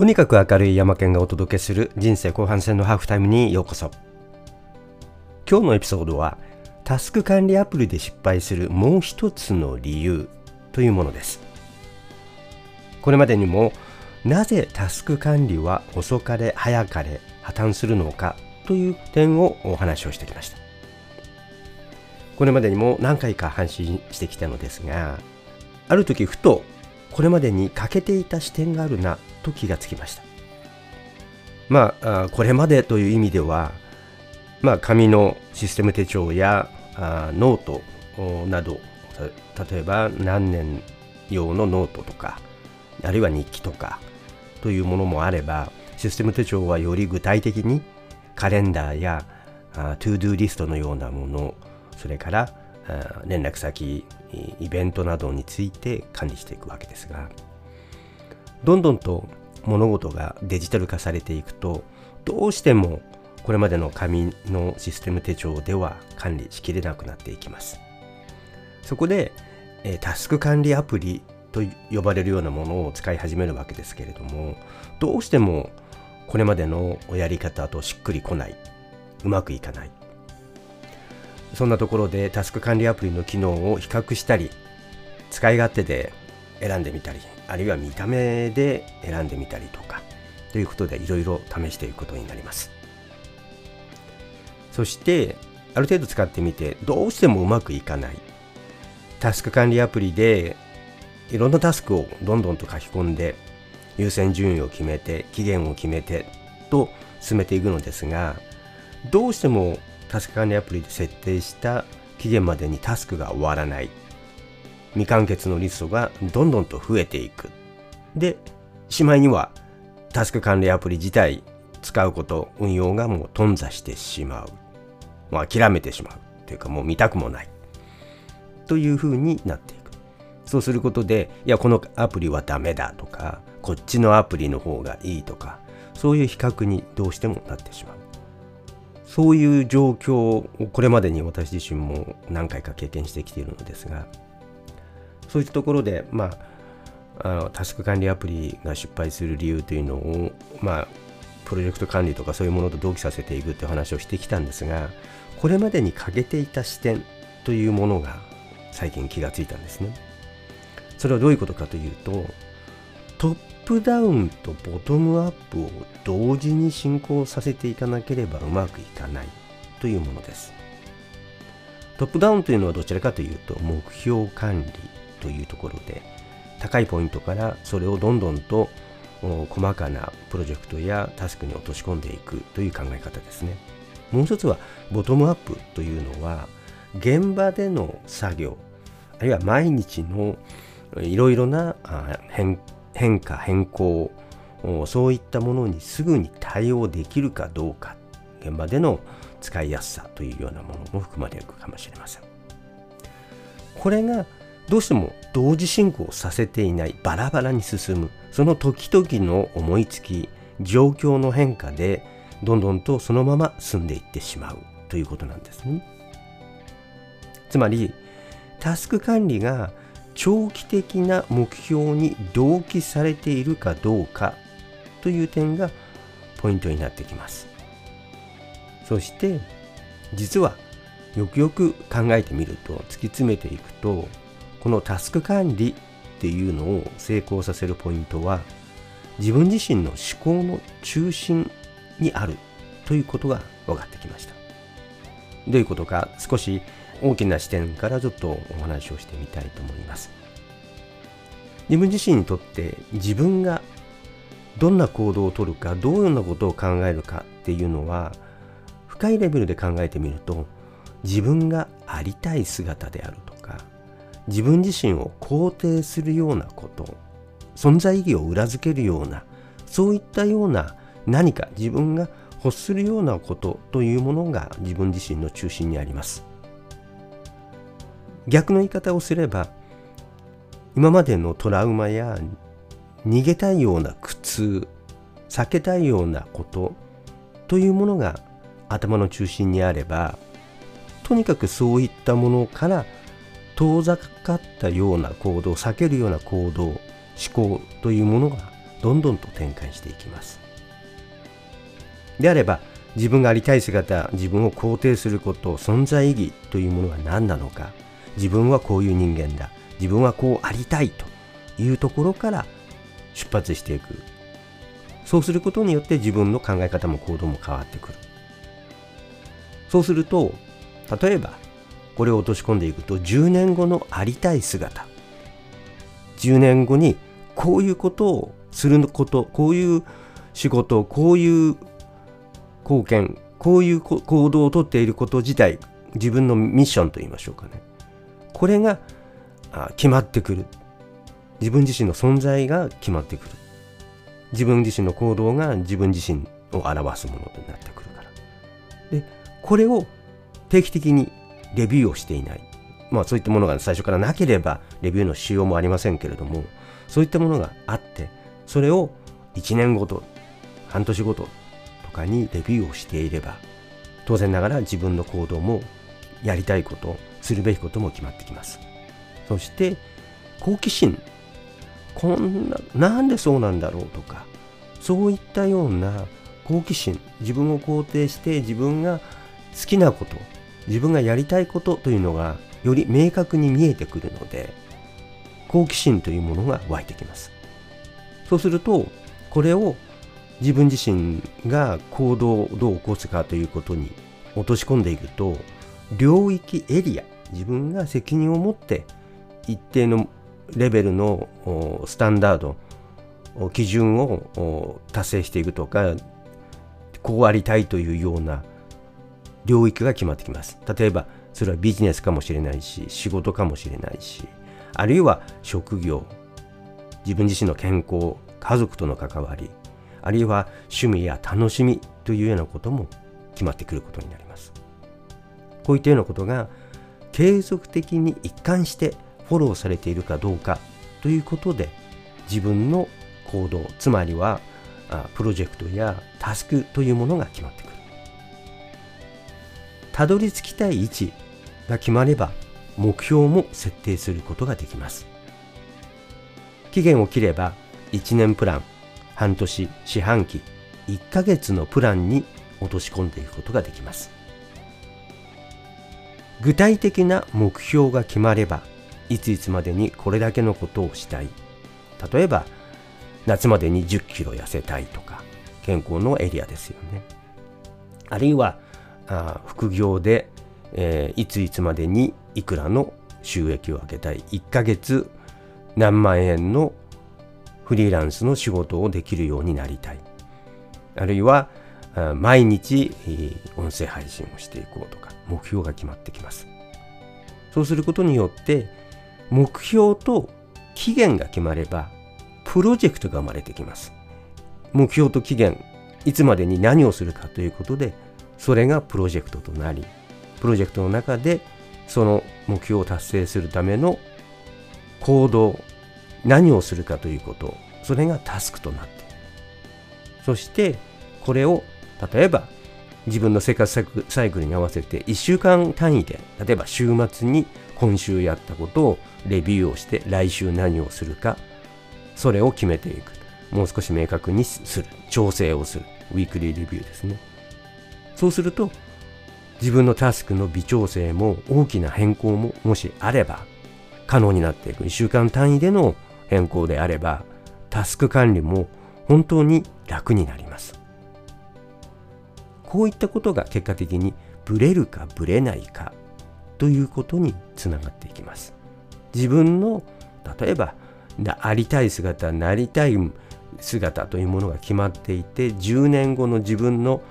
とにかく明るい山県がお届けする人生後半戦のハーフタイムにようこそ。今日のエピソードはタスク管理アプリで失敗するもう一つの理由というものです。これまでにもなぜタスク管理は遅かれ早かれ破綻するのかという点をお話をしてきました。これまでにも何回か発信してきたのですがある時ふとこれまでに欠けていた視点があるなと気がつきました。まあこれまでという意味ではまあ紙のシステム手帳やあノートなど例えば何年用のノートとかあるいは日記とかというものもあればシステム手帳はより具体的にカレンダーやあ ToDo リストのようなものそれから連絡先イベントなどについて管理していくわけですがどんどんと物事がデジタル化されていくとどうしてもこれまでの紙のシステム手帳では管理しきれなくなっていきます。そこで、タスク管理アプリと呼ばれるようなものを使い始めるわけですけれどもどうしてもこれまでのやり方としっくりこない。うまくいかない。そんなところでタスク管理アプリの機能を比較したり使い勝手で選んでみたりあるいは見た目で選んでみたりとかということでいろいろ試していくことになります。そしてある程度使ってみてどうしてもうまくいかない。タスク管理アプリでいろんなタスクをどんどんと書き込んで優先順位を決めて期限を決めてと進めていくのですがどうしてもタスク管理アプリで設定した期限までにタスクが終わらない。未完結のリストがどんどんと増えていく。でしまいにはタスク管理アプリ自体使うこと運用がもう頓挫してしまう。もう諦めてしまう。というかもう見たくもない。というふうになっていく。そうすることでいやこのアプリはダメだ。とかこっちのアプリの方がいい。とかそういう比較にどうしてもなってしまう。そういう状況をこれまでに私自身も何回か経験してきているのですがそういったところで、まあ、あのタスク管理アプリが失敗する理由というのを、まあ、プロジェクト管理とかそういうものと同期させていくという話をしてきたんですがこれまでに欠けていた視点というものが最近気がついたんですね。それはどういうことかというとトップダウンとボトムアップを同時に進行させていかなければうまくいかないというものです。トップダウンというのはどちらかというと目標管理というところで高いポイントからそれをどんどんと細かなプロジェクトやタスクに落とし込んでいくという考え方ですね。もう一つはボトムアップというのは現場での作業あるいは毎日のいろいろな変化変更そういったものにすぐに対応できるかどうか現場での使いやすさというようなものも含まれるかもしれませんこれがどうしても同時進行させていないバラバラに進むその時々の思いつき状況の変化でどんどんとそのまま進んでいってしまうということなんですね。つまりタスク管理が長期的な目標に同期されているかどうかという点がポイントになってきます。そして実はよくよく考えてみると突き詰めていくとこのタスク管理っていうのを成功させるポイントは自分自身の思考の中心にあるということが分かってきました。どういうことか少し大きな視点からちょっとお話をしてみたいと思います。自分自身にとって自分がどんな行動をとるかどういうようなことを考えるかっていうのは深いレベルで考えてみると自分がありたい姿であると。自分自身を肯定するようなこと存在意義を裏付けるようなそういったような何か自分が欲するようなことというものが自分自身の中心にあります。逆の言い方をすれば今までのトラウマや逃げたいような苦痛避けたいようなことというものが頭の中心にあればとにかくそういったものから遠ざかったような行動避けるような行動思考というものがどんどんと展開していきます。であれば自分がありたい姿自分を肯定すること存在意義というものは何なのか自分はこういう人間だ自分はこうありたいというところから出発していく。そうすることによって自分の考え方も行動も変わってくる。そうすると例えばこれを落とし込んでいくと10年後のありたい姿。10年後にこういうことをすることこういう仕事こういう貢献こういう行動をとっていること自体自分のミッションと言いましょうかね。これが決まってくる。自分自身の存在が決まってくる。自分自身の行動が自分自身を表すものとなってくるから。でこれを定期的にレビューをしていない。まあそういったものが最初からなければレビューの仕様もありませんけれどもそういったものがあってそれを1年ごと半年ごととかにレビューをしていれば当然ながら自分の行動もやりたいことするべきことも決まってきます。そして好奇心。こんななんでそうなんだろうとかそういったような好奇心。自分を肯定して自分が好きなこと自分がやりたいことというのがより明確に見えてくるので好奇心というものが湧いてきます。そうするとこれを自分自身が行動をどう起こすかということに落とし込んでいくと領域エリア自分が責任を持って一定のレベルのスタンダード基準を達成していくとかこうありたいというような領域が決まってきます。例えばそれはビジネスかもしれないし仕事かもしれないしあるいは職業自分自身の健康家族との関わりあるいは趣味や楽しみというようなことも決まってくることになります。こういったようなことが継続的に一貫してフォローされているかどうかということで自分の行動つまりはプロジェクトやタスクというものが決まってくる。たどり着きたい位置が決まれば目標も設定することができます。期限を切れば1年プラン半年四半期1ヶ月のプランに落とし込んでいくことができます。具体的な目標が決まればいついつまでにこれだけのことをしたい。例えば夏までに1 0キロ痩せたいとか健康のエリアですよね。あるいはあ副業で、えー、いついつまでにいくらの収益を上げたい。1ヶ月何万円のフリーランスの仕事をできるようになりたい。あるいは毎日音声配信をしていこうとか目標が決まってきます。そうすることによって目標と期限が決まればプロジェクトが生まれてきます。目標と期限いつまでに何をするかということでそれがプロジェクトとなりプロジェクトの中でその目標を達成するための行動何をするかということそれがタスクとなってそしてこれを例えば自分の生活サイクルに合わせて1週間単位で例えば週末に今週やったことをレビューをして来週何をするかそれを決めていく。もう少し明確にする。調整をする。ウィークリーレビューですね。そうすると自分のタスクの微調整も大きな変更ももしあれば可能になっていく。1週間単位での変更であればタスク管理も本当に楽になります。こういったことが結果的にブレるかブレないかということにつながっていきます。自分の例えばありたい姿なりたい姿というものが決まっていて10年後の自分の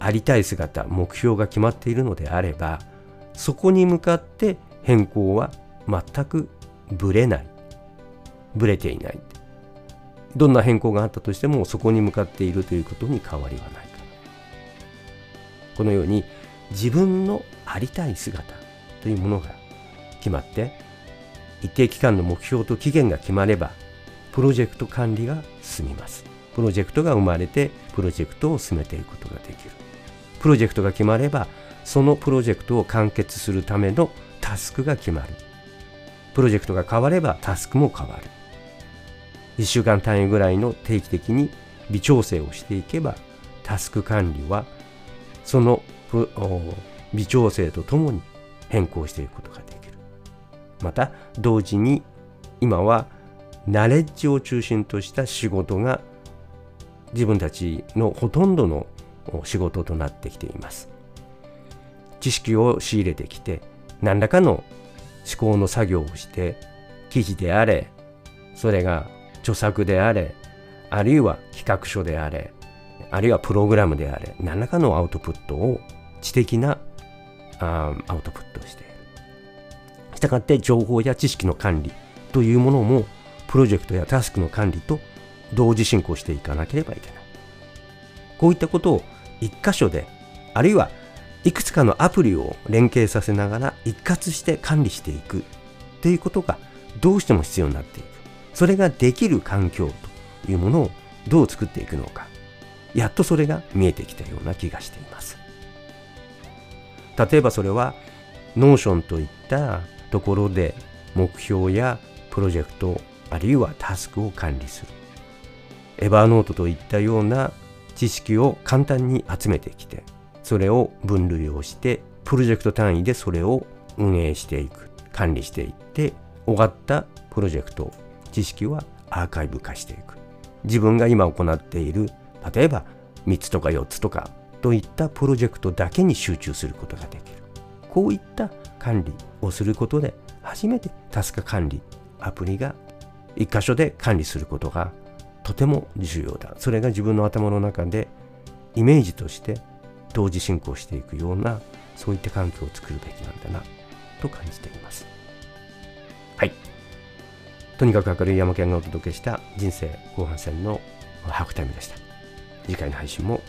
ありたい姿目標が決まっているのであればそこに向かって変更は全くぶれない。ぶれていない。どんな変更があったとしてもそこに向かっているということに変わりはないか。らこのように自分のありたい姿というものが決まって一定期間の目標と期限が決まればプロジェクト管理が進みます。プロジェクトが生まれてプロジェクトを進めていくことができる。プロジェクトが決まればそのプロジェクトを完結するためのタスクが決まる。プロジェクトが変わればタスクも変わる。1週間単位ぐらいの定期的に微調整をしていけばタスク管理はその微調整とともに変更していくことができる。また同時に今はナレッジを中心とした仕事が自分たちのほとんどの仕事となってきています知識を仕入れてきて何らかの思考の作業をして記事であれそれが著作であれあるいは企画書であれあるいはプログラムであれ何らかのアウトプットを知的なあアウトプットをしている。したがって情報や知識の管理というものもプロジェクトやタスクの管理と同時進行していかなければいけない。こういったことを一箇所であるいはいくつかのアプリを連携させながら一括して管理していくということがどうしても必要になっていく。それができる環境というものをどう作っていくのか。やっとそれが見えてきたような気がしています。例えばそれは Notion といったところで目標やプロジェクトあるいはタスクを管理する Evernote といったような知識を簡単に集めてきてそれを分類をしてプロジェクト単位でそれを運営していく管理していって終わったプロジェクト知識はアーカイブ化していく。自分が今行っている例えば3つとか4つとかといったプロジェクトだけに集中することができる。こういった管理をすることで初めてタスク管理アプリが一箇所で管理することがとても重要だ。それが自分の頭の中でイメージとして同時進行していくようなそういった環境を作るべきなんだなと感じています。はい。とにかく明るい山県がお届けした人生後半戦のハーフタイムでした。次回の配信も